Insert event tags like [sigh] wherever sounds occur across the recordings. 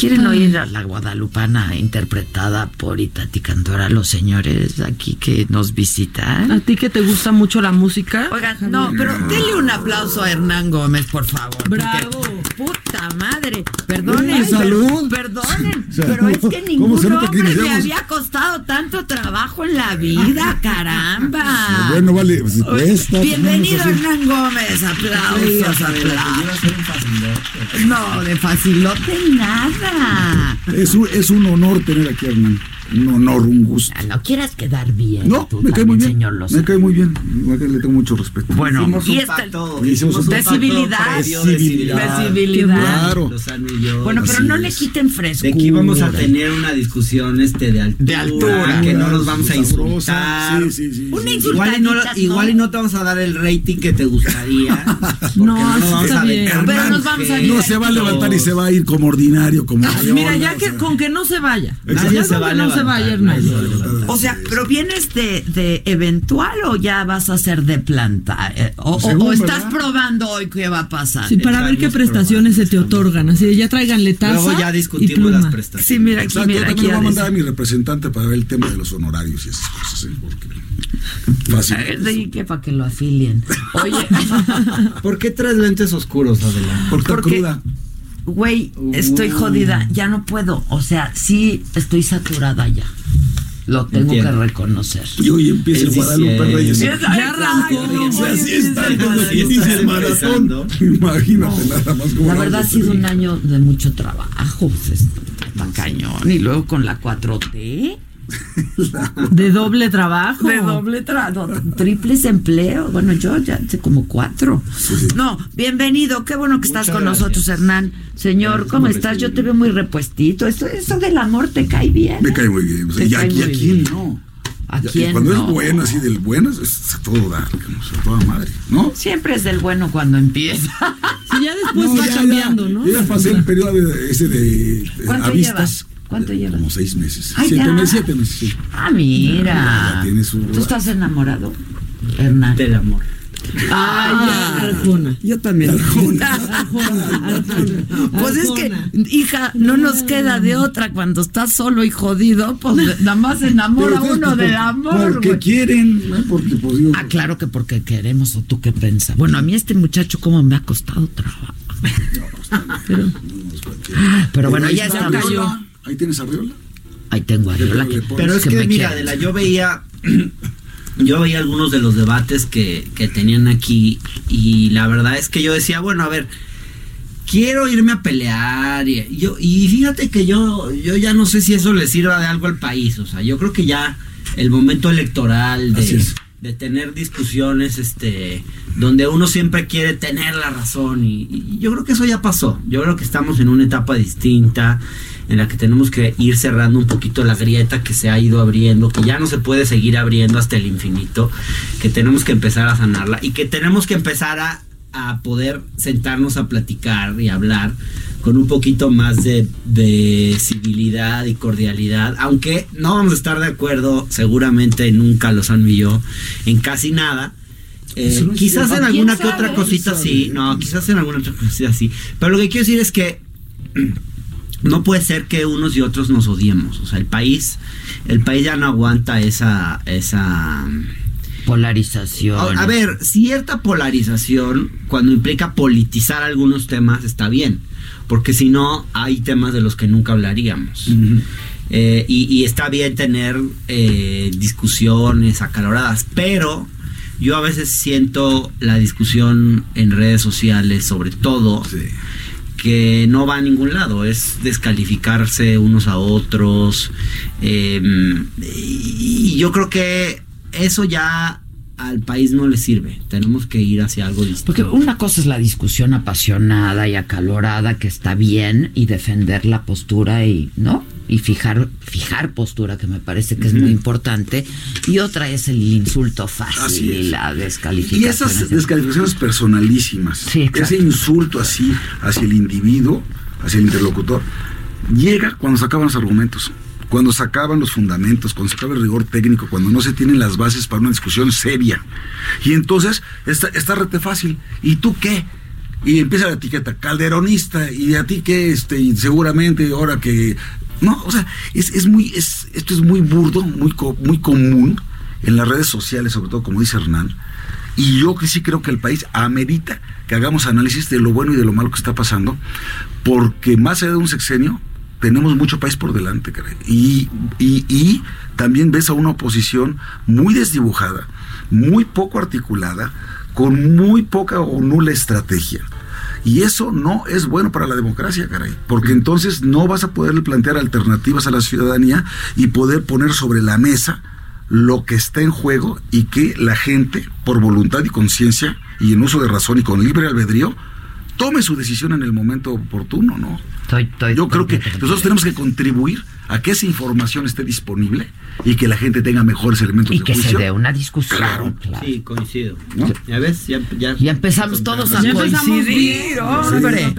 ¿Quieren oír a la guadalupana interpretada por Itati Cantora, los señores aquí que nos visitan? ¿A ti que te gusta mucho la música? Oigan, no, pero denle un aplauso a Hernán Gómez, por favor. Bravo. porque, puta madre. Perdonen. Uy, salud. per- perdonen. [laughs] Pero es que ¿Cómo se ningún hombre le había costado tanto trabajo en la vida, [laughs] caramba. Bueno, vale, pues, cuesta. Bienvenido ponemos así. Hernán Gómez, aplausos, aplausos. No, de facilote nada. Es un, es un honor tener aquí a Hernán. Un honor, un gusto. Ah, No quieras quedar bien. No, tú me cae muy bien. señor Lozano. Me cae muy bien. Igual que le tengo mucho respeto. Bueno, Hicimos y un esta pacto, Hicimos un de pacto civilidad. previo de civilidad. De civilidad. Claro. Lozano y yo. Bueno, pero Así no le quiten frescura. de que íbamos a tener una discusión este de altura, De altura. que no nos vamos a insultar. Sí, sí, sí. Una Igual y, no, igual ¿no? y no te vamos a dar el rating que te gustaría. [laughs] No, vamos está a bien. Pero nos vamos a No se va a levantar y se va a ir como ordinario, como Mira, ya que con que no se vaya. Nadie se va a no levantar. Se va a levantar. O sea, pero vienes de, de eventual o ya vas a ser de planta? Eh, o, o- Según, o estás ¿verdad? probando hoy qué va a pasar. Sí, para ver qué prestaciones se te otorgan. Así de ya tráiganle taza Luego ya y discutimos pluma. las prestaciones. Sí, mira aquí, mira yo aquí. también voy a mandar a mi representante para ver el tema de los honorarios y esas cosas. ¿eh? Porque fácil. Sí, que para que lo afilien. Oye, [laughs] ¿Por qué traes lentes oscuros, Adela? Porque porque- cruda. Güey, estoy jodida. Ya no puedo. O sea, sí estoy saturada ya. Lo tengo Entiendo. que reconocer. Y hoy empieza el Guadalupe. Reyes. Ya arrancó. O sea, así está sí, inicia el maratón. Imagínate nada más como La verdad ha sido un año de mucho trabajo. Pues, está cañón. Y luego con la 4T. De doble trabajo. De doble trabajo, triples empleos. Bueno, yo ya sé como cuatro. No, bienvenido, qué bueno que estás con gracias. nosotros, Hernán. Señor, ¿cómo estás? Yo te veo muy repuestito. Esto, eso del amor te cae bien. Me ¿eh? cae muy bien. O sea, y aquí, muy a quién bien. no. ¿A quién Cuando no? es bueno, así del bueno, es a todo dar, a toda madre, ¿no? Siempre es del bueno cuando empieza. Sí, ya después No, va ya, cambiando, ya, ¿no? Yo ya pasé el periodo de, ese de, de ¿Cuánto avistas. ¿Cuánto llevas? Como seis meses. Ay, siete meses, siete meses, sí. Ah, mira. Ya tiene su- ¿Tú estás enamorado, Hernán? Del amor. Ah, ya, Arjona. Yo también. [laughs] Arjona, Arjona. Pues es que, hija, no nos queda de otra cuando estás solo y jodido, pues nada más se enamora uno pues, del amor, Porque güey. quieren, ¿no? Porque, pues, Ah, claro que porque queremos, o tú qué piensas. Bueno, a mí este muchacho como me ha costado trabajo. Pero, pero bueno, ya está. Arriola. Ahí tienes arriola. Ahí tengo a Ariola, que- Pero es que, mira, quiere. Adela, yo veía. [clears throat] Yo veía algunos de los debates que, que tenían aquí y la verdad es que yo decía, bueno, a ver, quiero irme a pelear y, yo, y fíjate que yo, yo ya no sé si eso le sirva de algo al país, o sea, yo creo que ya el momento electoral de. De tener discusiones este donde uno siempre quiere tener la razón y, y yo creo que eso ya pasó, yo creo que estamos en una etapa distinta en la que tenemos que ir cerrando un poquito la grieta que se ha ido abriendo, que ya no se puede seguir abriendo hasta el infinito, que tenemos que empezar a sanarla y que tenemos que empezar a, a poder sentarnos a platicar y hablar con un poquito más de, de civilidad y cordialidad, aunque no vamos a estar de acuerdo seguramente nunca Lozano y yo en casi nada. Eh, quizás en ¿Quién alguna que otra cosita ¿Quién sí, no, quizás en alguna otra cosita sí. Pero lo que quiero decir es que [clears throat] no puede ser que unos y otros nos odiemos. O sea, el país, el país ya no aguanta esa, esa. Polarización. A, a ver, cierta polarización cuando implica politizar algunos temas está bien, porque si no hay temas de los que nunca hablaríamos. Eh, y, y está bien tener eh, discusiones acaloradas, pero yo a veces siento la discusión en redes sociales, sobre todo, Sí. que no va a ningún lado, es descalificarse unos a otros. eh, y y yo creo que eso ya al país no le sirve. Tenemos que ir hacia algo distinto. Porque una cosa es la discusión apasionada y acalorada que está bien y defender la postura y, ¿no? Y fijar, fijar postura, que me parece que es muy importante. Y otra es el insulto fácil y la descalificación. Y esas descalificaciones personalísimas, Sí, ese insulto así hacia el individuo, hacia el interlocutor, llega cuando se acaban los argumentos, cuando se acaban los fundamentos, cuando se acaba el rigor técnico, cuando no se tienen las bases para una discusión seria. Y entonces está, está rete fácil. ¿Y tú qué? Y empieza la etiqueta, calderonista, y a ti qué, este, y seguramente ahora que. No, o sea, es, es muy, es, esto es muy burdo, muy, muy común en las redes sociales, sobre todo como dice Hernán. Y yo que sí creo que el país amerita que hagamos análisis de lo bueno y de lo malo que está pasando, porque más allá de un sexenio, tenemos mucho país por delante, caray. Y, y, también ves a una oposición muy desdibujada, muy poco articulada, con muy poca o nula estrategia. Y eso no es bueno para la democracia, caray, porque entonces no vas a poder plantear alternativas a la ciudadanía y poder poner sobre la mesa lo que está en juego y que la gente, por voluntad y conciencia y en uso de razón y con libre albedrío, tome su decisión en el momento oportuno, ¿no? Estoy- estoy Yo creo que nosotros tenemos que contribuir a que esa información esté disponible y que la gente tenga mejores elementos Y de que se juicio. dé una discusión. Claro. claro. Sí, coincido. ¿No? ¿Ya ves? Ya, ya, Ya empezamos todos a Ya empezamos coincidir, hombre.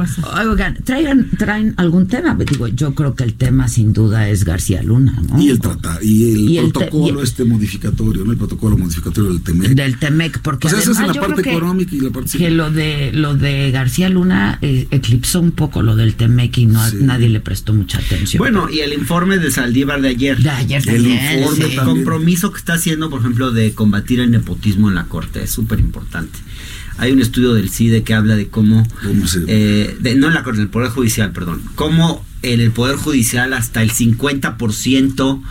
Oigan, traigan, traen algún tema. Digo, yo creo que el tema sin duda es García Luna, ¿no? Y el trata, y el Y protocolo y- este modificatorio, ¿no? El protocolo modificatorio del TEMEC. del Temec, porque Pues esa es además la parte económica y la parte que lo de lo de García Luna eh, eclipsó un poco lo del Temec y no Sí. nadie le prestó mucha atención. Bueno, y el informe de Saldívar de ayer. de ayer el también, informe sí. el compromiso que está haciendo, por ejemplo, de combatir el nepotismo en la corte es súper importante. Hay un estudio del CIDE que habla de cómo, ¿Cómo se- eh, de- no en la corte, en el Poder Judicial, perdón, cómo en el Poder Judicial hasta el 50%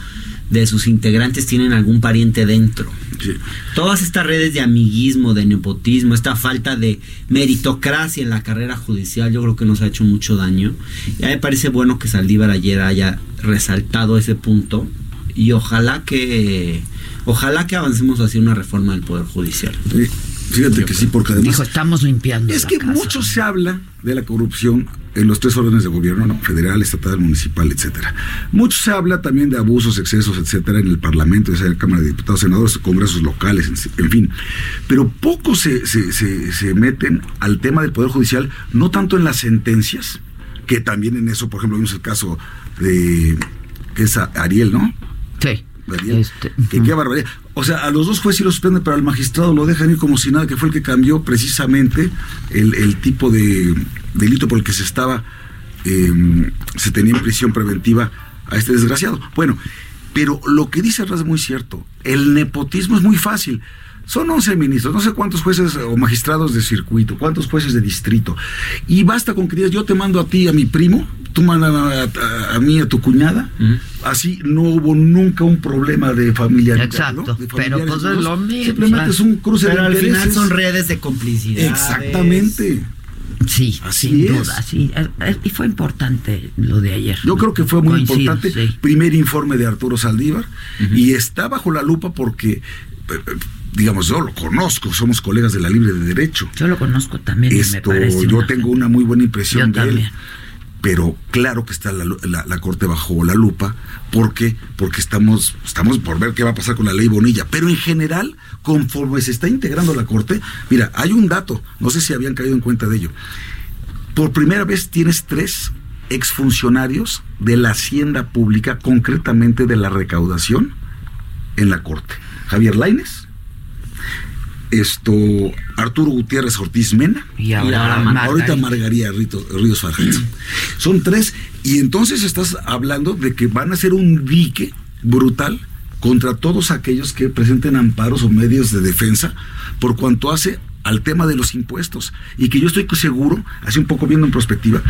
de sus integrantes tienen algún pariente dentro. Sí. Todas estas redes de amiguismo, de nepotismo, esta falta de meritocracia en la carrera judicial, yo creo que nos ha hecho mucho daño. Y a mí me parece bueno que Saldívar ayer haya resaltado ese punto y ojalá que ojalá que avancemos hacia una reforma del poder judicial. Sí, Fíjate que sí, porque además Dijo, estamos limpiando. es la que casa". mucho se habla de la corrupción en los tres órdenes de gobierno, ¿no? federal, estatal, municipal, etcétera. Mucho se habla también de abusos, excesos, etcétera, en el Parlamento, ya sea en la Cámara de Diputados, senadores, congresos locales, en, fin. Pero poco se, se, se, se meten al tema del Poder Judicial, no tanto en las sentencias, que también en eso, por ejemplo, vimos el caso de que es Ariel, ¿no? Sí. Este, que qué barbaridad. O sea, a los dos jueces sí los suspenden, pero al magistrado lo dejan ir como si nada, que fue el que cambió precisamente el, tipo de delito por el que se estaba, eh, se tenía en prisión preventiva a este desgraciado. Bueno, pero lo que dice Raz es muy cierto. El nepotismo es muy fácil. Son 11 ministros, no sé cuántos jueces o magistrados de circuito, cuántos jueces de distrito. Y basta con que digas, yo te mando a ti, a mi primo, tú mandas a, a- a mí, a tu cuñada. Así no hubo nunca un problema de familiaridad. Exacto, ¿no? De pero familiares, pues es lo mismo. Simplemente es un cruce Pero de al final son redes de complicidad. Exactamente. Sí, Así sin es. duda, sí. Eh, eh, Y fue importante lo de ayer. Yo creo que fue muy Coincido, importante. sí. Primer informe de Arturo Saldívar y está bajo la lupa porque, eh, digamos, yo lo conozco, somos colegas de la Libre de Derecho. Yo lo conozco también y me Esto, yo una tengo una muy buena impresión Yo de él. Pero claro que está la- la corte bajo la lupa. ¿Por qué? Porque estamos, estamos por ver qué va a pasar con la ley Bonilla. Pero en general, conforme se está integrando la corte, mira, hay un dato, no sé si habían caído en cuenta de ello. Por primera vez tienes tres exfuncionarios de la hacienda pública, concretamente de la recaudación, en la corte. Javier Laines, esto, Arturo Gutiérrez Ortiz Mena Y ahora, Margarita. Ahorita Margarita Rito- Ríos Farjat. Son tres. Y entonces estás hablando de que van a ser un dique brutal contra todos aquellos que presenten amparos o medios de defensa por cuanto hace al tema de los impuestos. Y que yo estoy seguro, así un poco viendo en perspectiva,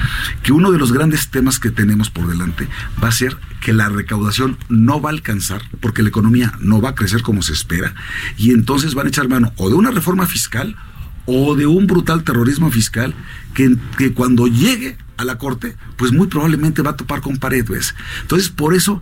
que uno de los grandes temas que tenemos por delante va a ser que la recaudación no va a alcanzar, porque la economía no va a crecer como se espera, y entonces van a echar mano o de una reforma fiscal o de un brutal terrorismo fiscal que, que cuando llegue a la corte, pues muy probablemente va a topar con pared, ¿ves? Entonces, por eso,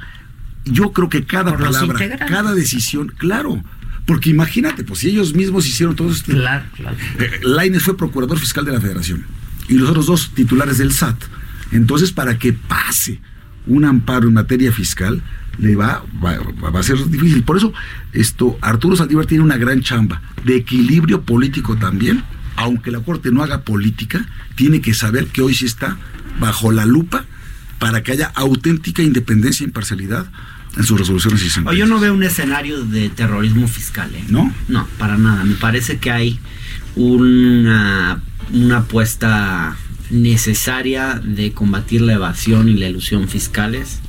yo creo que cada Por palabra, cada decisión, claro, Porque imagínate, pues si ellos mismos hicieron todo esto. Claro, claro. Eh, Lainez fue procurador fiscal de la federación y los otros dos titulares del SAT. Entonces, para que pase un amparo en materia fiscal, le va, va, va a ser difícil. Por eso, esto, Arturo Saldívar tiene una gran chamba de equilibrio político también. Aunque la Corte no haga política, tiene que saber que hoy sí está bajo la lupa para que haya auténtica independencia e imparcialidad en sus resoluciones y sentencias. yo no veo un escenario de terrorismo fiscal, ¿eh? ¿No? No, para nada. Me parece que hay una, una apuesta necesaria de combatir la evasión y la ilusión fiscales,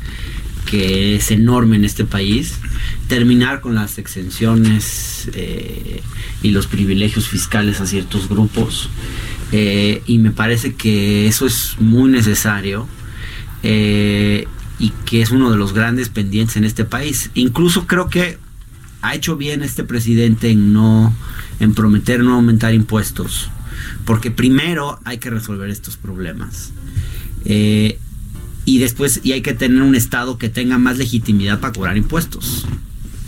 que es enorme en este país. Terminar con las exenciones eh, y los privilegios fiscales a ciertos grupos. Eh, y me parece que eso es muy necesario. eh, y que es uno de los grandes pendientes en este país. Incluso creo que ha hecho bien este presidente en no en prometer no aumentar impuestos, porque primero hay que resolver estos problemas. Eh, y después y hay que tener un estado que tenga más legitimidad para cobrar impuestos.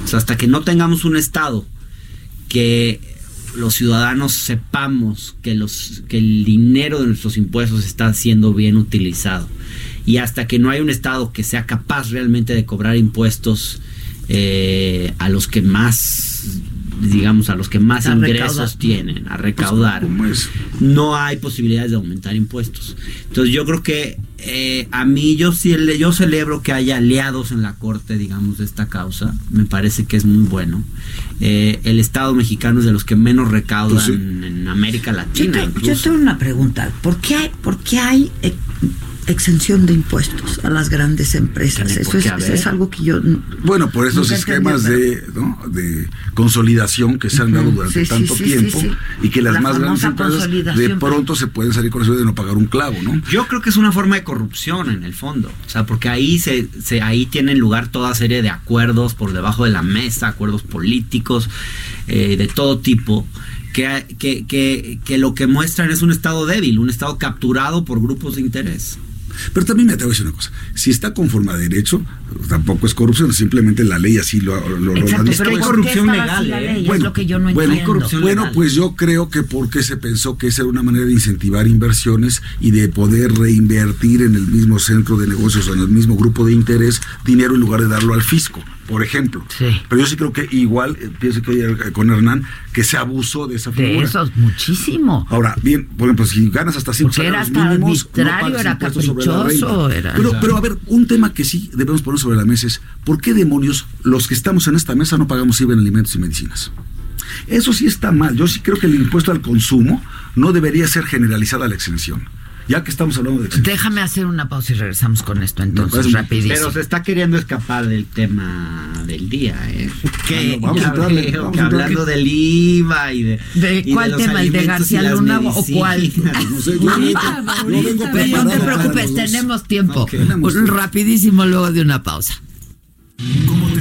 O sea, hasta que no tengamos un estado que los ciudadanos sepamos que los que el dinero de nuestros impuestos está siendo bien utilizado y hasta que no hay un estado que sea capaz realmente de cobrar impuestos eh, a los que más digamos a los que más A ingresos recaudar. tienen a recaudar ¿cómo es? no hay posibilidades de aumentar impuestos. Entonces yo creo que eh, a mí yo sí le- yo celebro que haya aliados en la corte, digamos, de esta causa. Me parece que es muy bueno. Eh, el Estado mexicano es de los que menos recaudan Pues sí. en América Yo, Latina. te- yo tengo una pregunta. ¿Por qué hay, por qué hay exención de impuestos a las grandes empresas? Eso es, eso algo que yo... Bueno, por estos nunca esquemas entendí, de, ¿no? de consolidación que se han dado durante sí, tanto sí, sí, tiempo sí. y que las La más grandes empresas de pronto se pueden salir con eso de no pagar un clavo, ¿no? Yo creo que es una forma de corrupción en el fondo, o sea, porque ahí se, se- ahí tienen lugar toda serie de acuerdos por debajo de la mesa, acuerdos políticos eh, de todo tipo. Que, que, que, que lo que muestran es un estado débil, un estado capturado por grupos de interés. Pero también me atrevo a decir una cosa. Si está conforme a derecho, tampoco es corrupción, simplemente la ley así lo, lo, lo Exacto, dispone. pero hay ¿por qué corrupción legal, ¿eh? ley? Bueno, es lo que yo no bueno, corrupción Bueno, legal. pues yo creo que porque se pensó que esa era una manera de incentivar inversiones y de poder reinvertir en el mismo centro de negocios o en el mismo grupo de interés dinero en lugar de darlo al fisco, por ejemplo. Sí. Pero yo sí creo que igual, eh, pienso que eh, con Hernán, que se abusó de esa De figura. eso, muchísimo. Ahora, bien, por ejemplo, si ganas hasta 5 Porque era hasta arbitrario, era caprichoso, era- Pero, pero a ver, un tema que sí debemos poner sobre la mesa es, ¿por qué demonios los que estamos en esta mesa no pagamos IVA en alimentos y medicinas? Eso sí está mal. Yo sí creo que el impuesto al consumo no debería ser generalizada la exención. Ya que estamos hablando de exención. Déjame hacer una pausa y regresamos con esto entonces, rapidísimo. Pero se está queriendo escapar del tema del día, ¿eh? ¿Qué? Vamos a Ya entrarle, veo vamos que a entrarle. hablando del IVA y de... ¿De y cuál los tema? ¿El de García Luna o cuál? [laughs] No sé, yo vengo- yo vengo Pero no te preocupes, tenemos tiempo. rapidísimo luego de una pausa. ¿Cómo te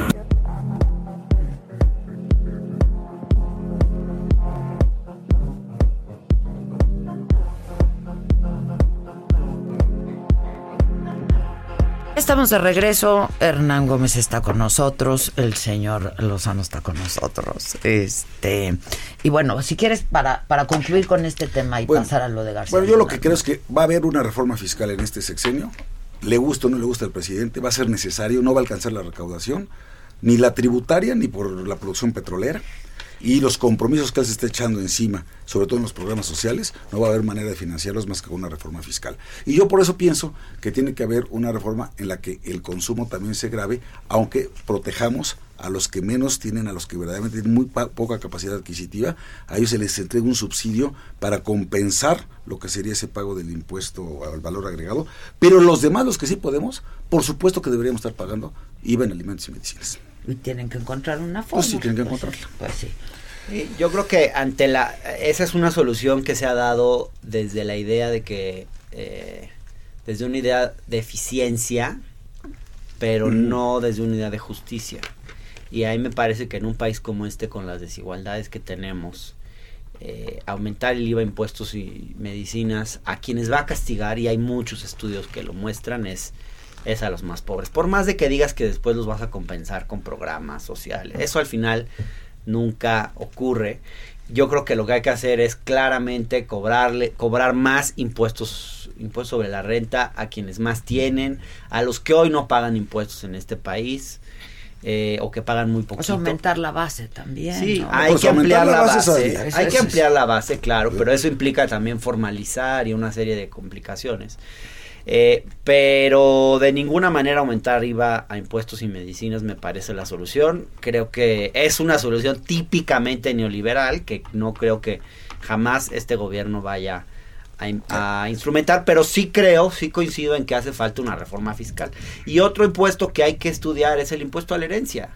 Estamos de regreso. Hernán Gómez está con nosotros. El señor Lozano está con nosotros. Este y bueno, si quieres para, para concluir con este tema y Bueno, pasar a lo de García. Bueno, yo lo que creo es que va a haber una reforma fiscal en este sexenio. Le gusta o no le gusta al presidente, va a ser necesario, no va a alcanzar la recaudación, ni la tributaria, ni por la producción petrolera. Y los compromisos que él se está echando encima, sobre todo en los programas sociales, no va a haber manera de financiarlos más que con una reforma fiscal. Y yo por eso pienso que tiene que haber una reforma en la que el consumo también se grave, aunque protejamos a los que menos tienen, a los que verdaderamente tienen muy poca capacidad adquisitiva, a ellos se les entrega un subsidio para compensar lo que sería ese pago del impuesto al valor agregado, pero los demás, los que sí podemos, por supuesto que deberíamos estar pagando IVA en alimentos y medicinas. Y tienen que encontrar una forma. Pues sí, tienen que Pues encontrarla. Pues sí. Sí, Yo creo que ante la esa es una solución que se ha dado desde la idea de que eh, desde una idea de eficiencia, pero no desde una idea de justicia. Y ahí me parece que en un país como este, con las desigualdades que tenemos, eh, aumentar el IVA, impuestos y medicinas, a quienes va a castigar, y hay muchos estudios que lo muestran, es, es a los más pobres. Por más de que digas que después los vas a compensar con programas sociales, eso al final nunca ocurre. Yo creo que lo que hay que hacer es claramente cobrarle, cobrar más impuestos, impuestos sobre la renta a quienes más tienen, a los que hoy no pagan impuestos en este país. eh, o que pagan muy Pues poquito. aumentar la base también. Sí, ¿no? hay Pues que ampliar aumentar la la base base. sabía. Eso Hay es- que ampliar la base, claro, pero eso implica también formalizar y una serie de complicaciones. Eh, pero de ninguna manera aumentar IVA a impuestos y medicinas me parece la solución. Creo que es una solución típicamente neoliberal que no creo que jamás este gobierno vaya a, in- a instrumentar, pero sí creo, sí coincido en que hace falta una reforma fiscal. Y otro impuesto que hay que estudiar es el impuesto a la herencia.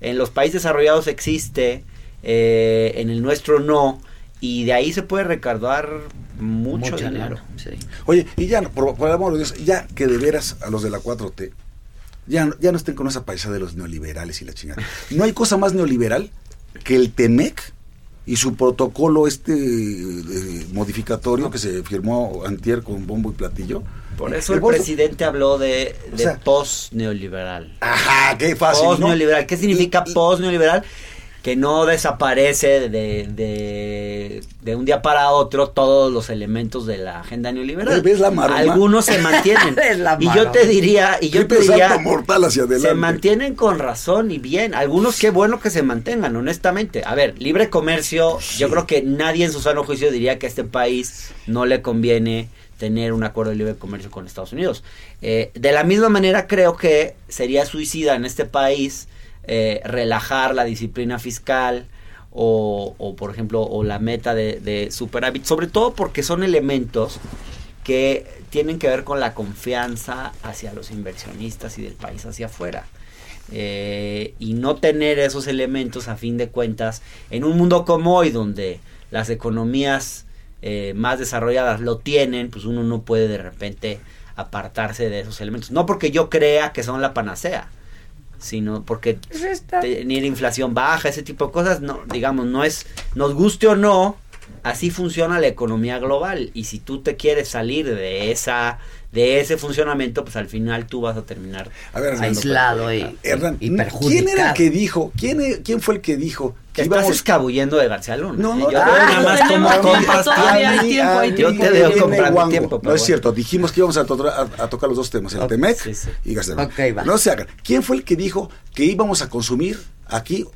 En los países desarrollados existe, eh, en el nuestro no, y de ahí se puede recaudar mucho, dinero. dinero, sí. Oye, y ya, por, por el amor de Dios, ya que de veras a los de la 4T, ya, no- ya no estén con esa paisa de los neoliberales y la chingada. [laughs] No hay cosa más neoliberal que el TEMEC y su protocolo este eh, modificatorio que se firmó antier con bombo y platillo. Por eso el presidente habló de, O de sea- post-neoliberal. Ajá, qué fácil, ¿no? Post-neoliberal. ¿Qué significa Y- y- post-neoliberal? Que no desaparece de, de, de un día para otro todos los elementos de la agenda neoliberal. ¿Ves la? Algunos se mantienen. [laughs] Y yo te diría, y yo te diría, mortal hacia adelante. se mantienen con razón y bien. Algunos qué bueno que se mantengan, honestamente. A ver, libre comercio, yo creo que nadie en su sano juicio diría que a este país no le conviene tener un acuerdo de libre comercio con Estados Unidos. Eh, de la misma manera creo que sería suicida en este país eh, relajar la disciplina fiscal o, por ejemplo, o la meta de, de superávit, sobre todo porque son elementos que tienen que ver con la confianza hacia los inversionistas y del país hacia afuera. Eh, y no tener esos elementos a fin de cuentas en un mundo como hoy donde las economías eh, más desarrolladas lo tienen, pues uno no puede de repente apartarse de esos elementos. No porque yo crea que son la panacea, sino porque tener inflación baja, ese tipo de cosas, no, digamos, no es, nos guste o no, así funciona la economía global. Y si tú te quieres salir de esa, de ese funcionamiento, pues al final tú vas a terminar A ver, Hernando, Aislado y, Hernán, y ¿quién era el que dijo? ¿Quién, e- quién fue el que dijo Te que estás íbamos escabullendo de García Luna. No, no, yo nada más como tiempo, compras Yo te veo comprando. No es cierto, dijimos que íbamos a, to- a- a tocar los dos temas, el Temec y va. No se hagan. ¿Quién fue el que dijo que íbamos a consumir aquí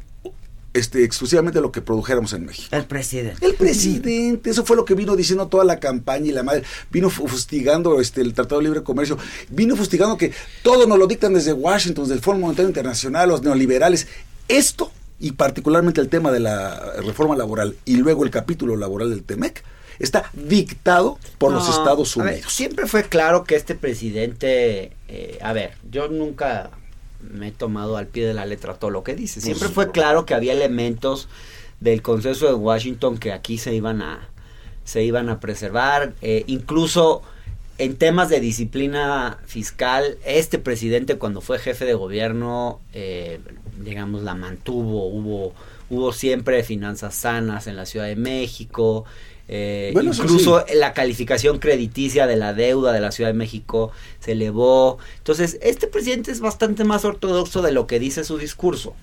este, exclusivamente lo que produjéramos en México? El presidente. El presidente, eso fue lo que vino diciendo toda la campaña y la madre, vino fu- fustigando este, el Tratado de Libre Comercio, vino fustigando que todo nos lo dictan desde Washington, desde el Fondo Monetario Internacional, los neoliberales. Esto, y particularmente el tema de la reforma laboral y luego el capítulo laboral del TEMEC, está dictado por los Estados ver, Unidos. siempre fue claro que este presidente, eh, a ver, yo nunca me he tomado al pie de la letra todo lo que dice. Siempre fue claro que había elementos del consenso de Washington que aquí se iban a se iban a preservar, eh, incluso en temas de disciplina fiscal, este presidente cuando fue jefe de gobierno, eh, digamos, la mantuvo, hubo, hubo siempre finanzas sanas en la Ciudad de México, eh, Bueno, eso incluso la calificación crediticia de la deuda de la Ciudad de México se elevó. Entonces, este presidente es bastante más ortodoxo de lo que dice su discurso.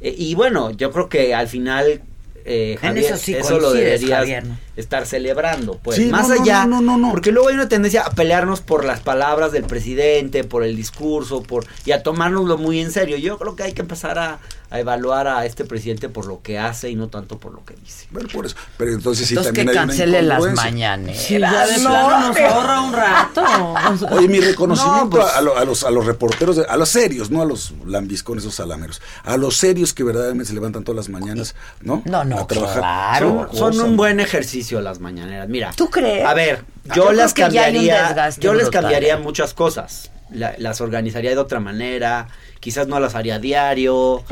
Eh, y bueno, yo creo que al final, eh, En Javier, eso sí lo coincides, deberías Javier, ¿no? Estar celebrando. Pues Sí, más no, no, allá, no, no, no. porque luego hay una tendencia a pelearnos por las palabras del presidente, por el discurso, por y a tomárnoslo muy en serio. Yo creo que hay que empezar a, a evaluar a este presidente por lo que hace y no tanto por lo que dice. Bueno, por eso. Pero entonces sí Entonces que también hay una cancele las mañaneras. Sí, ya de plano nos ahorra un rato. [laughs] O Oye, mi reconocimiento No, pues- a, lo- a los, a los reporteros, de- a los serios, no a los lambiscones, esos salameros, a los serios que verdaderamente se levantan todas las mañanas, ¿no? No, no, A trabajar. claro. son, un buen ejercicio las mañaneras. Mira. ¿Tú crees? A ver, Yo las cambiaría. Yo les brutal. cambiaría muchas cosas. La- las organizaría de otra manera. Quizás no las haría a diario.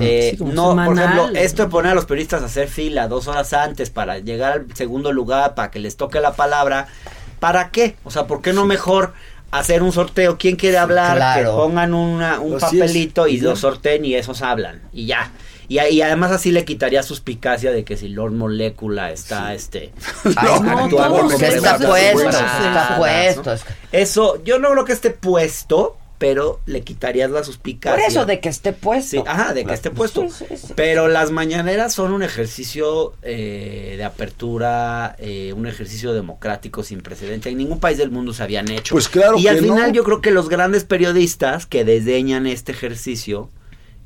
eh, Sí, no, por ejemplo, esto de poner a los periodistas a hacer fila dos horas antes para llegar al segundo lugar, para que les toque la palabra. ¿Para qué? O sea, ¿por qué no mejor hacer un sorteo? ¿Quién quiere hablar? claro. Que pongan una- un Así es. papelito y lo sorteen y esos hablan. Y ya. Y, además así le quitaría suspicacia de que si Lord Molecula está este [laughs] Ay, actuando no, está puesto, está puesto. Eso, yo no creo que esté puesto, pero le quitarías la suspicacia. Por eso de que esté puesto. Sí, ajá, de que esté puesto. Sí, sí, sí. Pero las mañaneras son un ejercicio eh, de apertura, eh, un ejercicio democrático sin precedente. En ningún país del mundo se habían hecho. Pues claro Y que al final no. yo creo que los grandes periodistas que desdeñan este ejercicio,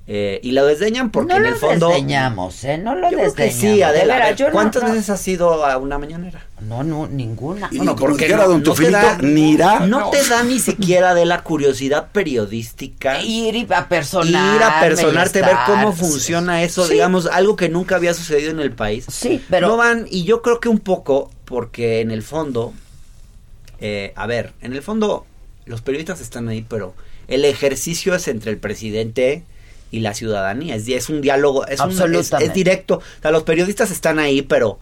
eh, y lo desdeñan porque no en lo el fondo... desdeñamos, ¿eh? No lo Yo creo que desdeñamos. sí, De Adela. ver, no- ¿Cuántas no- veces has ido a una mañanera? No, no, ninguna. Y Bueno, porque no- don no te Tufilito, da- ni irá. No te da ni siquiera de la curiosidad periodística. Ir y a personar. ir a personarte, ver cómo funciona eso, Sí. digamos, algo que nunca había sucedido en el país. Sí, pero- No van, y yo creo que un poco, porque en el fondo, eh, a ver, en el fondo, los periodistas están ahí, pero el ejercicio es entre el presidente y la ciudadanía, es, es un diálogo, es, un- es- es, directo, o sea, los periodistas están ahí, pero,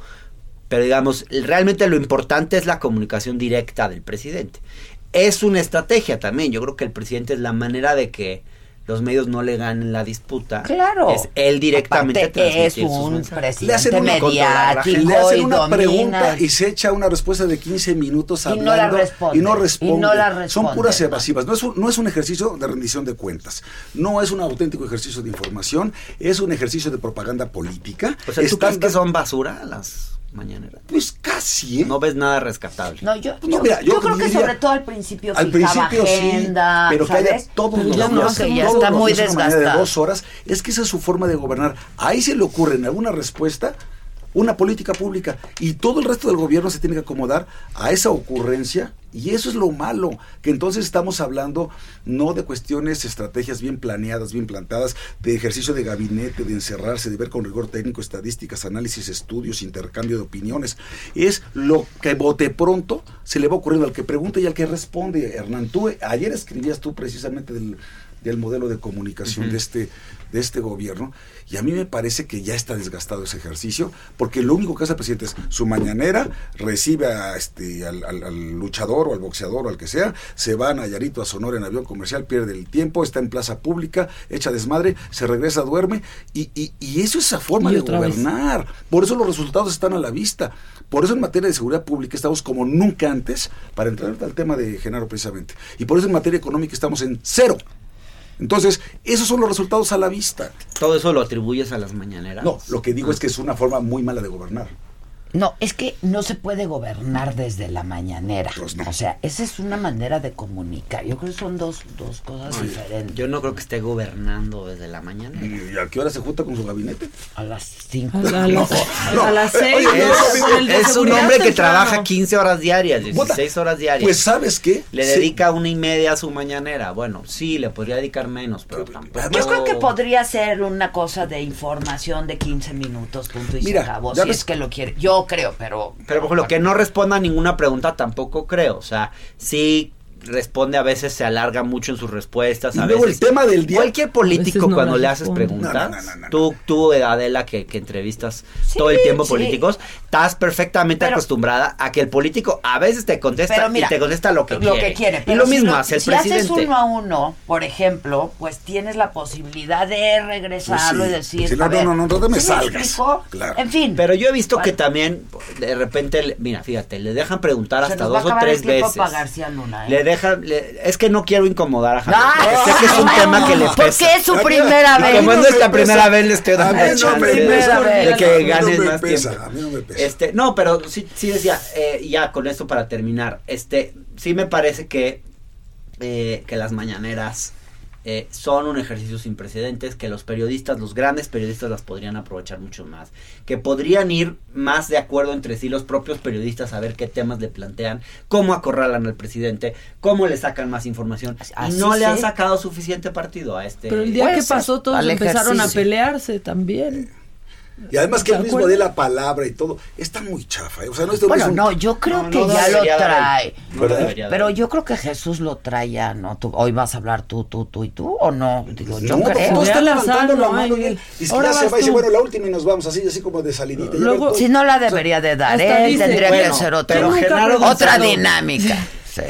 pero digamos, realmente lo importante es la comunicación directa del presidente. Es una estrategia también, yo creo que el presidente es la manera de que los medios no le ganen la disputa. Claro. Es él directamente Aparte, es un mensajes. Le hacen presidente una, mediático le hacen y una domina. pregunta y se echa una respuesta de 15 minutos Y hablando no la responde, y no responde. y no la Son responde, puras ¿no? evasivas. No es, un, no es un ejercicio de rendición de cuentas. No es un auténtico ejercicio de información. Es un ejercicio de propaganda política. O sea, ¿tú Están crees que son basura las mañaneras? Pues casi, ¿eh? No ves nada rescatable. No, yo, No, yo, mira, yo yo creo que diría- sobre todo al principio Al fijaba principio sí, pero que haya todos Pero los ya no, días, que ya todos está los muy días una mañana de desgastado. dos horas, es que esa es su forma de gobernar. Ahí se le ocurre en alguna respuesta una política pública y todo el resto del gobierno se tiene que acomodar a esa ocurrencia y eso es lo malo, que entonces estamos hablando no de cuestiones, estrategias bien planeadas, bien plantadas, de ejercicio de gabinete, de encerrarse, de ver con rigor técnico, estadísticas, análisis, estudios, intercambio de opiniones. Es lo que bote pronto se le va ocurriendo al que pregunta y al que responde. Hernán, tú eh, ayer escribías tú precisamente del, del modelo de comunicación de este de este gobierno y a mí me parece que ya está desgastado ese ejercicio porque lo único que hace el presidente es su mañanera recibe a este al, al- al luchador o al boxeador o al que sea se va a Nayarito a Sonora en avión comercial pierde el tiempo está en plaza pública echa desmadre se regresa duerme y, y, y eso es esa forma Y de vez. gobernar. Por eso los resultados están a la vista. Por eso en materia de seguridad pública estamos como nunca antes para entrar al tema de Genaro precisamente y por eso en materia económica estamos en cero entonces, esos son los resultados a la vista. Todo eso lo atribuyes a las mañaneras. No, lo que digo es que es una forma muy mala de gobernar. No, es que no se puede gobernar desde la mañanera. Pues no. O sea, esa es una manera de comunicar. Yo creo que son dos, dos cosas diferentes. Yo no creo que esté gobernando desde la mañana. ¿Y a qué hora se junta con su gabinete? A las cinco. A, a las, no. [laughs] a las seis. Oye, ¿no? es- un hombre que trabaja 15 horas diarias, Bota. 16 horas diarias. Pues, ¿sabes qué? le dedica una y media a su mañanera. Bueno, sí, le podría dedicar menos, pero tampoco. Yo creo que podría ser una cosa de información de 15 minutos, punto y Mira, se acabó. Si ves- es que lo quiere. Yo creo, pero. Pero por ejemplo, que no responda a ninguna pregunta tampoco creo. O sea, sí responde a veces, se alarga mucho en sus respuestas. Y a luego veces. el tema del día- Cualquier político no cuando le haces preguntas, No, no, no, no, no. tú, tú, Adela, que, que entrevistas Sí, todo el tiempo sí. políticos, estás perfectamente Pero- acostumbrada a que el político a veces te contesta mira, y te contesta lo que lo quiere. que quiere. y lo si mismo hace el si presidente. haces uno a uno, por ejemplo, pues tienes la posibilidad de regresarlo Pues sí. y decir. Sí, no, a ver, no, no, no te me ¿sí salgas. Claro. En fin. Pero yo he visto ¿Cuál? que también de repente, mira, fíjate, le dejan preguntar hasta dos o tres veces. ¿eh? Le le- es que no quiero incomodar a Javier. Porque sé que es un no, tema que le pesa. Porque es su primera vez. como es la primera pesa. vez, le estoy A dando mí la no chance me de, pesa. de A que ganes me más pesa, tiempo. a mí no me pesa. Este, no, pero sí, sí decía, eh, ya con esto para terminar, este, sí me parece que, eh, que las mañaneras eh, son un ejercicio sin precedentes, que los periodistas, los grandes periodistas las podrían aprovechar mucho más, que podrían ir más de acuerdo entre sí los propios periodistas a ver qué temas le plantean, cómo acorralan al presidente, cómo le sacan más información. Así y no le han sacado suficiente partido a este. Pero el día que ser, pasó todos empezaron a pelearse también. Y además que ¿Se el mismo dé la palabra y todo, está muy chafa. ¿eh? O sea, no es de Bueno, no, yo creo No, que no ya lo trae. Pero yo creo que Jesús lo trae ya, ¿no? Tú, hoy vas a hablar tú, tú, tú y tú, ¿o no? Digo, yo No, creo. no, Está está la levantando la ¿no? mano y, Ay, él- y si ahora ya se va y dice, tú. bueno, la última y nos vamos, así, así como de salidita. Luego- ves, Si no la debería de dar él, dice, tendría bueno, que ser otra, dinámica. Sí.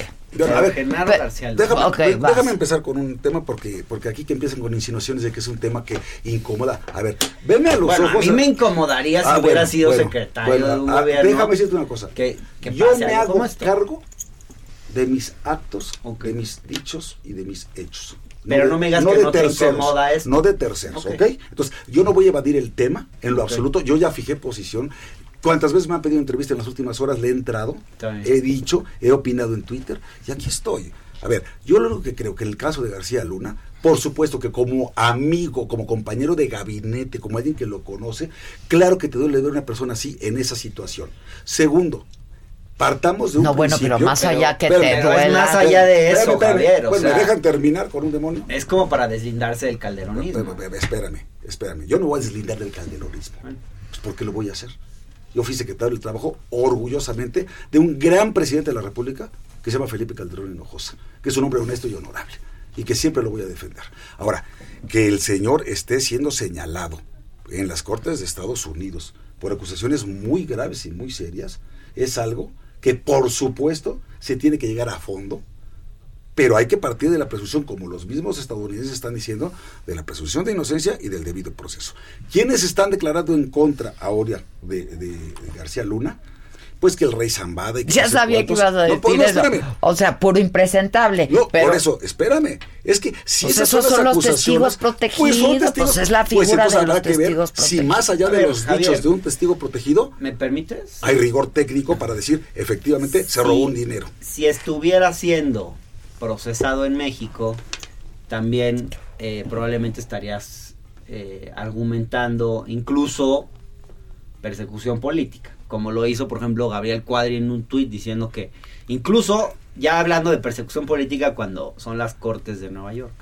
A ver, Genaro García. Déjame, empezar con un tema porque, porque aquí que empiezan con insinuaciones de que es un tema que incomoda. A ver, venme a los Bueno, a ojos. mí me incomodaría si Ah, hubiera bueno, sido bueno, secretario bueno, de un ah, gobierno. Déjame decirte una cosa. que, que Yo pase me hago esto. cargo de mis actos, Ok. de mis dichos y de mis hechos. Pero de- no me digas que de no te incomoda esto. No de terceros, Ok. ¿ok? Entonces, yo no voy a evadir el tema en lo absoluto. Yo ya fijé posición. Cuantas veces me han pedido entrevista en las últimas horas, le he entrado, he dicho, he opinado en Twitter y aquí estoy. A ver, yo lo único que creo que en el caso de García Luna, por supuesto que como amigo, como compañero de gabinete, como alguien que lo conoce, claro que te duele ver a una persona así en esa situación. Segundo, partamos de un No, bueno, pero más allá que te Pero es más allá de eso, Espérame, espérame. Javier. O Pues, sea, ¿Me dejan terminar con un demonio? es como para deslindarse del calderonismo. Espérame, espérame, espérame. Yo no voy a deslindar del calderonismo. Pues ¿por qué lo voy a hacer? Yo fui secretario del Trabajo orgullosamente de un gran presidente de la República que se llama Felipe Calderón Hinojosa, que es un hombre honesto y honorable y que siempre lo voy a defender. Ahora, que el señor esté siendo señalado en las Cortes de Estados Unidos por acusaciones muy graves y muy serias es algo que por supuesto se tiene que llegar a fondo pero hay que partir de la presunción, como los mismos estadounidenses están diciendo, de la presunción de inocencia y del debido proceso. ¿Quiénes están declarando en contra ahora de, de- de García Luna? Pues que el rey Zambada y que Ya sabía que cuántos- ibas a decir No, pues, no, eso. O sea, puro impresentable. No, pero, por eso, espérame. Es que si Pues esas esos las son los acusaciones, testigos protegidos, son testigos, pues es la pues figura entonces de habrá los que ver testigos Si protegidos. más allá de ver, los Javier. dichos de un testigo protegido, ¿Me permites? hay rigor técnico para decir, efectivamente, se robó un dinero. Si estuviera siendo procesado en México, también eh, probablemente estarías eh, argumentando incluso persecución política, como lo hizo, por ejemplo, Gabriel Cuadri en un tuit diciendo que incluso ya hablando de persecución política cuando son las cortes de Nueva York.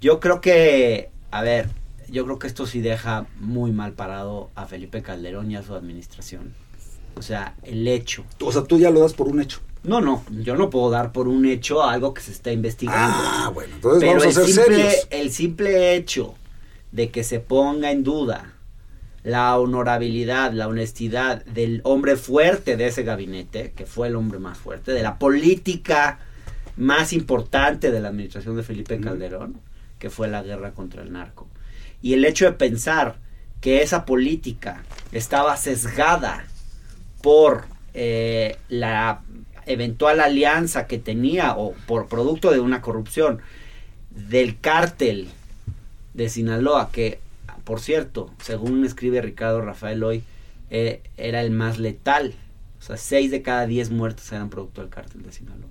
Yo creo que, a ver, yo creo que esto sí deja muy mal parado a Felipe Calderón y a su administración. O sea, el hecho O sea, tú ya lo das por un hecho. No, no, yo no puedo dar por un hecho algo que se está investigando. Ah, bueno, entonces Pero vamos a ser simple, serios. el simple hecho de que se ponga en duda la honorabilidad, la honestidad del hombre fuerte de ese gabinete, que fue el hombre más fuerte, de la política más importante de la administración de Felipe Calderón, que fue la guerra contra el narco. Y el hecho de pensar que esa política estaba sesgada por eh, la eventual alianza que tenía o por producto de una corrupción del cártel de Sinaloa, que por cierto, según escribe Ricardo Rafael hoy, eh, era el más letal. O sea, seis de cada diez muertes eran producto del cártel de Sinaloa.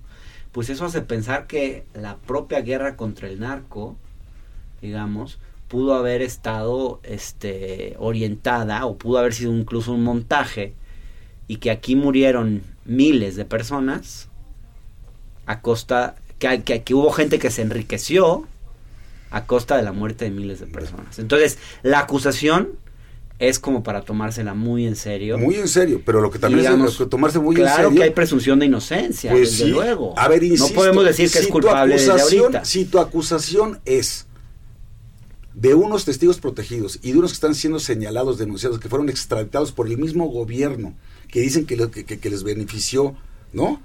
Pues eso hace pensar que la propia guerra contra el narco, digamos, pudo haber estado este, orientada o pudo haber sido incluso un montaje y que aquí murieron miles de personas a costa que, que, que hubo gente que se enriqueció a costa de la muerte de miles de personas. Entonces, la acusación es como para tomársela muy en serio. Muy en serio, pero lo que también Digamos, es lo que tomarse muy claro en serio. que hay presunción de inocencia, Pues desde sí. luego. A ver, insisto, no podemos decir que si es culpable desde acusación- ahorita. Si tu acusación es de unos testigos protegidos y de unos que están siendo señalados, denunciados, que fueron extraditados por el mismo gobierno, que dicen que, que les benefició, ¿no?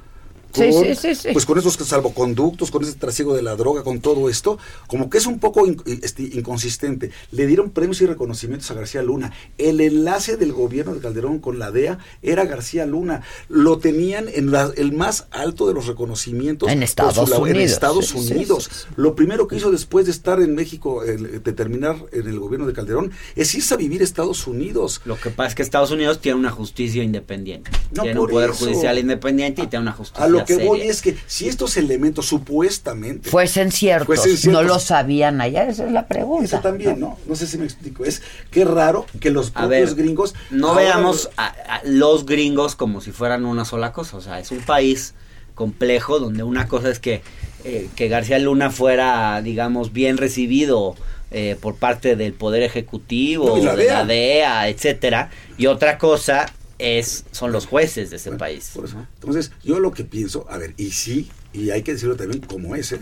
Sí, Con- sí, sí, sí. Pues con esos salvoconductos, con ese trasiego de la droga, con todo esto, como que es un poco in- este, inconsistente. Le dieron premios y reconocimientos a García Luna. El enlace del gobierno de Calderón con la DEA era García Luna. Lo tenían en la- el más alto de los reconocimientos. En Estados su labor- En Unidos. Estados Sí, sí, Unidos. sí, sí. Lo primero que hizo después de estar en México, el- de terminar en el gobierno de Calderón, es irse a vivir a Estados Unidos. Lo que pasa es que Estados Unidos tiene una justicia independiente. No, tiene un poder eso. judicial independiente y tiene una justicia A lo que voy seria. es que si estos elementos supuestamente Fuesen ciertos, Fuesen ciertos. no lo sabían allá, esa es la pregunta. Eso también, ¿no? No sé si me explico. Es qué raro que los A propios ver, gringos. no ahora- veamos a, a los gringos como si fueran una sola cosa. O sea, es un país complejo donde una cosa es que, eh, que García Luna fuera, digamos, bien recibido eh, por parte del Poder Ejecutivo, No, la de la. DEA, etcétera. Y otra cosa es son los jueces de ese Bueno, país. por eso. Entonces, yo lo que pienso, a ver, y sí, y hay que decirlo también como ese,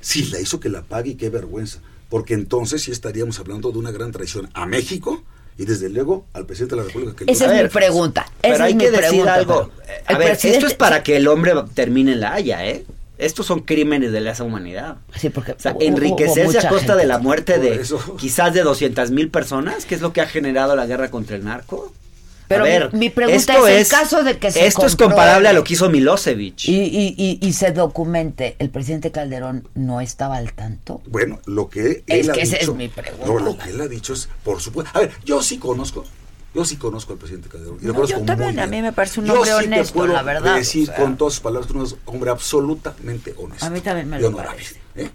si la hizo que la pague y qué vergüenza. Porque entonces sí estaríamos hablando de una gran traición a México Y desde luego al presidente de la República que Esa es mi pregunta. Pero esa hay es que mi decir pregunta, algo. Eh, A ver, esto presidente- es para que el hombre termine en la Haya, ¿eh? Estos son crímenes de lesa humanidad. Sí, porque O sea, hubo- enriquecerse a costa gente. de la muerte de quizás de 200 mil personas, que es lo que ha generado la guerra contra el narco. Pero a ver, mi- mi pregunta esto es, en caso de que se Esto es comparable a lo que hizo Milosevic. Y, y, y, y se documente, ¿el presidente Calderón no estaba al tanto? Bueno, lo que Es él ha que esa dicho, es mi pregunta. No, lo que él ha dicho es, por supuesto. A ver, yo sí conozco, yo sí conozco al presidente Calderón. Y lo No, conozco yo también, muy a bien. mí me parece un Yo hombre sí te honesto, puedo la verdad, Decir o sea. con todas sus palabras que es un hombre absolutamente honesto. A mí también me lo parece. ¿eh?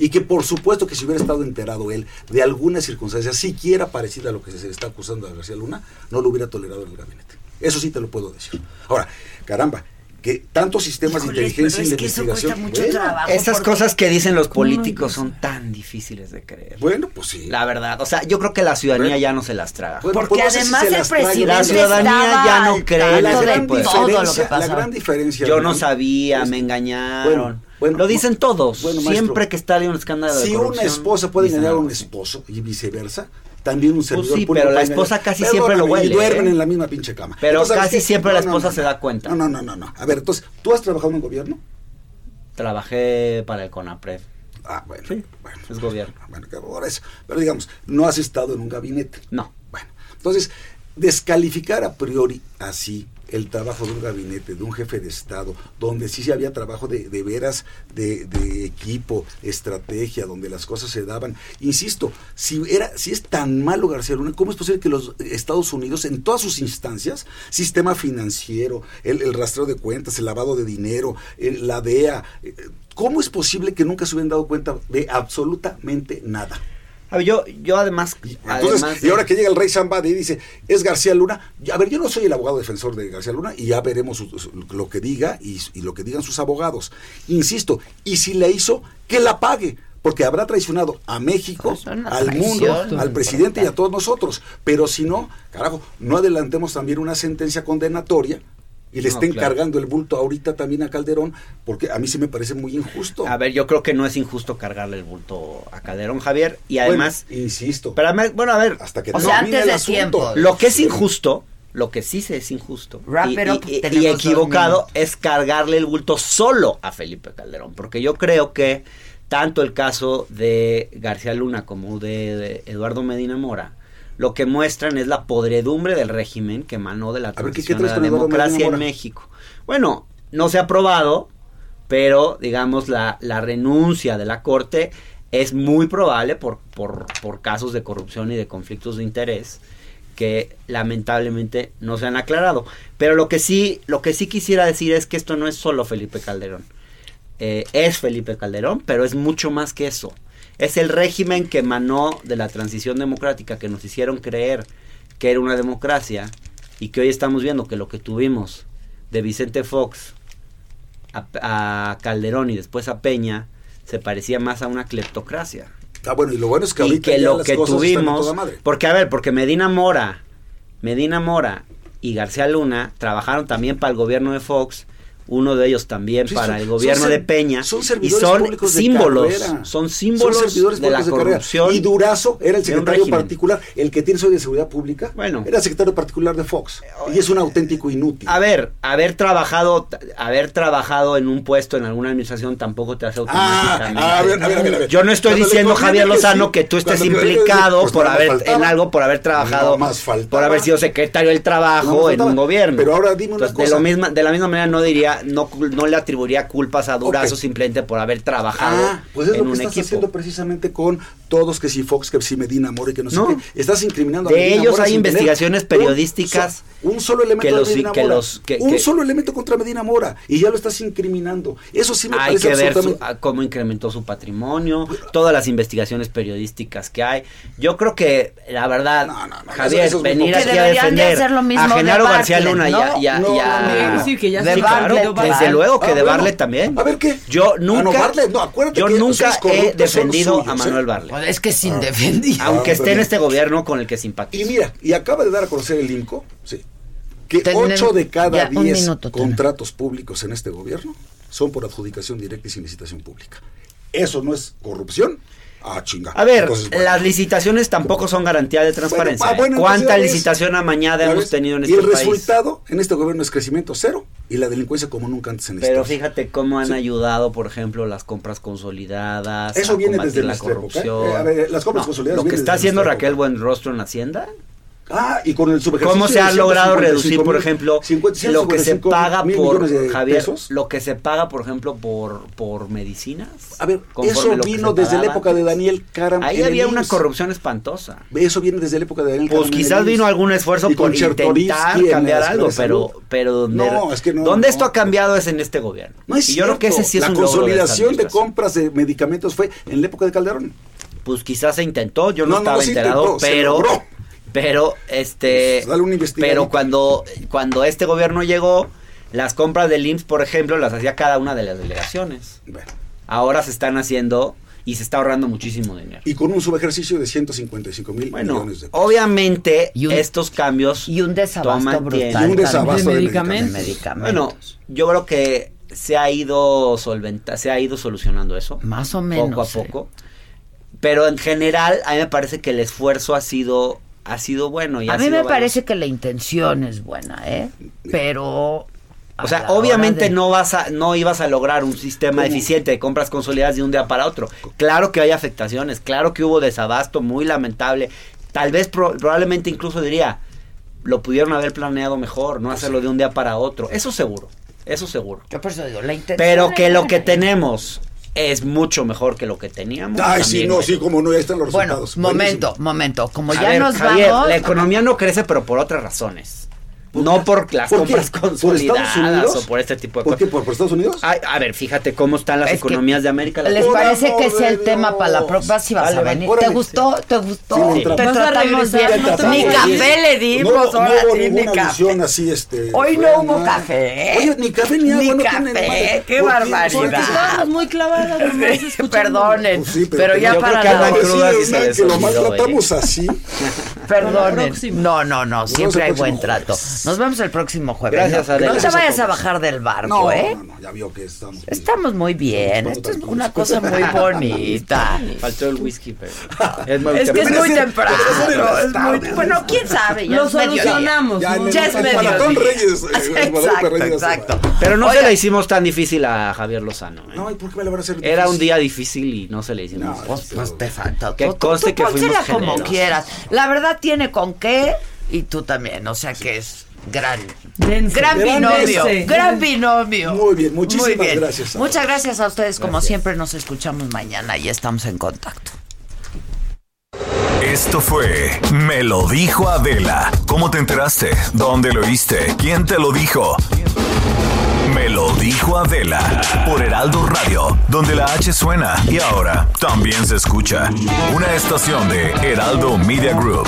Y que por supuesto que si hubiera estado enterado él de alguna circunstancia siquiera parecida a lo que se le está acusando a García Luna, no lo hubiera tolerado en el gabinete. Eso sí te lo puedo decir. Ahora, caramba, que tantos sistemas de inteligencia y de eso investigación. mucho trabajo. Esas porque- cosas que dicen los ¿Cómo no políticos son tan difíciles de creer. Bueno, pues sí. La verdad, o sea, yo creo que la ciudadanía Bueno. ya no se las traga. Bueno, Porque pues no sé si además se el presidente La ciudadanía ya no cree la gran tipo de todo lo que diferencia, la gran diferencia. Yo no sabía, es- me engañaron. Bueno, bueno, Lo dicen todos. bueno, maestro, Siempre que está un escándalo de Si una corrupción, esposa puede engañar a un esposo y viceversa, también un servidor Pues sí, pero la engañar. esposa casi siempre lo huele, Y duermen ¿eh? en la misma pinche cama. Pero Entonces, ¿sabes casi siempre la No, esposa no, se da cuenta. No, no, no, no, no. A ver, entonces, ¿tú has trabajado en un gobierno? Trabajé para el CONAPRED. Ah, bueno. Sí, bueno. es gobierno. Bueno, que por eso. Pero digamos, no has estado en un gabinete. No. Bueno, entonces, descalificar a priori así el trabajo de un gabinete, de un jefe de Estado, donde sí había trabajo de, de veras, de, de equipo, estrategia, donde las cosas se daban. Insisto, si, era, si es tan malo García Luna, ¿cómo es posible que los Estados Unidos, en todas sus instancias, sistema financiero, el, el rastreo de cuentas, el lavado de dinero, el- la DEA, eh, ¿cómo es posible que nunca se hubieran dado cuenta de absolutamente nada? A ver, yo, yo además, Entonces, además y ahora que llega el rey Zambada y dice, es García Luna, a ver, yo no soy el abogado defensor de García Luna y ya veremos su- su- lo que diga y, y lo que digan sus abogados. Insisto, y si la hizo, que la pague, porque habrá traicionado a México, Es una al mundo, al presidente y a todos nosotros. Pero si no, carajo, no adelantemos también una sentencia condenatoria y le No, estén claro. cargando el bulto ahorita también a Calderón, porque a mí sí me parece muy injusto. A ver, yo creo que no es injusto cargarle el bulto a Calderón, Javier. Y Bueno, además, insisto, pero bueno, a ver, hasta que O sea, antes el de asunto. tiempo. lo que es injusto, lo que sí se es injusto y, y- equivocado es cargarle el bulto solo a Felipe Calderón. Porque yo creo que tanto el caso de García Luna como de, de Eduardo Medina Mora lo que muestran es la podredumbre del régimen que emanó de la A ver, ¿qué- qué transición a la democracia en? México. Bueno, no se ha aprobado, pero digamos la, la renuncia de la Corte es muy probable por, por, por casos de corrupción y de conflictos de interés que lamentablemente no se han aclarado. Pero lo que sí, lo que sí quisiera decir es que esto no es solo Felipe Calderón. Eh, es Felipe Calderón, pero es mucho más que eso. Es el régimen que emanó de la transición democrática, que nos hicieron creer que era una democracia y que hoy estamos viendo que lo que tuvimos de Vicente Fox a, a Calderón y después a Peña se parecía más a una cleptocracia Ah, bueno, y lo bueno es que y ahorita que ya lo las que cosas tuvimos toda madre. porque a ver porque Medina Mora Medina Mora y García Luna trabajaron también para el gobierno de Fox uno de ellos también Sí, para son- el gobierno de Peña son y servidores son públicos de símbolos carrera. son símbolos Son servidores de la carrera. corrupción Y Durazo era el secretario particular, el que tiene hoy de seguridad pública. Bueno. Era secretario particular de Fox. Y es un auténtico inútil. a ver, haber trabajado, haber trabajado en un puesto en alguna administración tampoco te hace Ah, automáticamente. a ver, a ver, a ver, a ver. Yo no estoy Cuando diciendo, Javier que Lozano, sí, que tú estés implicado pues por haber, faltaba. en algo, por haber trabajado, No más por haber sido secretario del trabajo No en un gobierno. Pero ahora dime una Entonces, De, lo misma, de la misma manera no diría, no, cul- no le atribuiría culpas a Durazo simplemente por haber trabajado Ah, pues es en lo que un estás equipo. haciendo precisamente con todos que si Fox, que si Medina Mora y que no, No. sé qué. Estás incriminando a De ellos Mora hay investigaciones un periodísticas Un, solo elemento que de los- Medina que Mora. los- que- un que- solo elemento contra Medina Mora. Y ya lo estás incriminando. Eso sí me hay parece que ver su- absolutamente. a- cómo incrementó su patrimonio, todas las investigaciones periodísticas que hay. Yo creo que, la verdad, No, no, no, Javier, eso- eso es venir aquí a deberían de defender hacer lo mismo a de Genaro García Luna y a... y a- ¿no? y a- No, sí, que ya de sí, Claro, Bartlett, Bartlett, desde luego que Ah, de bueno. Barlet también. A ver, ¿qué? Yo Ah, nunca, no, Bartlett, no, acuérdate yo que nunca he defendido a Manuel ¿eh? Barlet. Pues es que es indefendible. Aunque Ah, esté en este gobierno con el que simpatizo. Y mira, y acaba de dar a conocer el INCO, sí, que Tener- 8 de cada ya, un 10 minuto, Toño. contratos públicos en este gobierno son por adjudicación directa y sin licitación pública. Eso no es corrupción. Ah, chinga. A ver, Entonces, bueno. las licitaciones tampoco son garantía de transparencia. Bueno, ah, bueno, ¿eh? ¿Cuánta licitación amañada hemos tenido en Y este el país? resultado en este gobierno es crecimiento cero y la delincuencia como nunca antes en la Pero historia. fíjate cómo han Sí. ayudado, por ejemplo, las compras consolidadas. Eso a viene desde la época, ¿eh? corrupción. Ver, las compras consolidadas Lo que está haciendo Raquel. Buenrostro en Hacienda. Ah, y con el ¿Cómo se de ha logrado 155 reducir, por ejemplo, 50, lo que se 155 paga por de Javier, pesos? lo que se paga, por ejemplo, por por medicinas? A ver, eso vino desde la época de. Daniel Caram. Ahí había una corrupción espantosa. Eso viene desde la época de Daniel Pues quizás vino algún esfuerzo Y por intentar cambiar algo, de pero pero donde, No, es que no, donde no. esto ha cambiado es en este gobierno. No es y yo creo que ese sí es La un de consolidación de, administración. compras de medicamentos fue en la época de Calderón. Pues quizás se intentó, yo no, estaba enterado, pero. Pero este Pues, dale una investigadita. pero cuando cuando este gobierno llegó, las compras del IMSS, por ejemplo, las hacía cada una de las delegaciones. Bueno, Ahora se están haciendo y se está ahorrando muchísimo dinero. y con un subejercicio de 155 mil Bueno, millones de pesos. obviamente Y un- estos cambios Y un desabasto toman brutal. Y un desabasto de de medicamentos. de medicamentos. medicamentos. Bueno, yo creo que se ha ido solventa, se ha ido solucionando eso. Más o menos, Poco a poco. Pero en general, a mí me parece que el esfuerzo ha sido, ha sido bueno. Y a mí me parece que la intención es buena, ¿eh? Pero O sea, obviamente de- no vas a, no ibas a lograr un sistema ¿Cómo? eficiente de compras consolidadas de un día para otro. Claro que hay afectaciones, claro que hubo desabasto muy lamentable. Tal vez pro- probablemente incluso diría, lo pudieron haber planeado mejor, no hacerlo de un día para otro. Eso seguro, eso seguro. Yo por eso digo, la intención Pero que lo que tenemos es mucho mejor que lo que teníamos. Ay, sí, no, sí, como no, ya están los Bueno, resultados. momento, Buenísimo. momento. Como A ya ver, nos Javier, vamos. la economía no crece, pero por otras razones. ¿Por No por las ¿Por compras ¿Por consolidadas Unidos? o por este tipo de ¿Por qué? cosas. ¿Por, por Estados Unidos? Ay, a ver, fíjate cómo están las Es economías de América ¿Les Latina. Por parece que sea el tema para la próxima? Si vas a venir. órale. ¿Te gustó? ¿Te gustó? Sí, Te entramos. ¿Vas a tratamos bien. Ni café le dimos, no, hubo ninguna así, este. Hoy no hubo nada. café. Oye, ni café ni agua. Ni café, qué ¿Por barbaridad. Estábamos muy clavadas. Perdonen, Pues pero ya para la les que lo olvidó, maltratamos así. Perdonen. No, no, no, siempre hay buen trato. Nos vemos el próximo jueves. Gracias, no, Adela. no te a vayas a bajar del barco, No, ¿eh? no, no, ya vio que estamos. Estamos muy bien. Esto es una cosa muy bonita. Faltó el whisky, pero [laughs] es, muy Es que es temprano. muy temprano. es muy-. Bueno, quién sabe. Ya Lo solucionamos. Ya, es. Maratón Reyes. [laughs] Guadalupe Exacto, exacto. Pero no se le hicimos tan difícil a Javier Lozano. ¿eh? No, ¿y por qué me lo van a hacer? Era un día difícil y no se le hicimos. No, Pues, te falta. Que conste que fuimos como generosos. quieras. La verdad tiene con qué y tú también. O sea que es gran. Dense. Gran binomio, Dense. gran binomio. Muy bien, muchísimas Muy bien. gracias Muchas gracias a ustedes, como siempre nos escuchamos mañana y estamos en contacto. Esto fue Me lo dijo Adela. ¿Cómo te enteraste? ¿Dónde lo oíste? ¿Quién te lo dijo? Dijo Adela por Heraldo Radio, donde la H suena y ahora también se escucha. Una estación de Heraldo Media Group.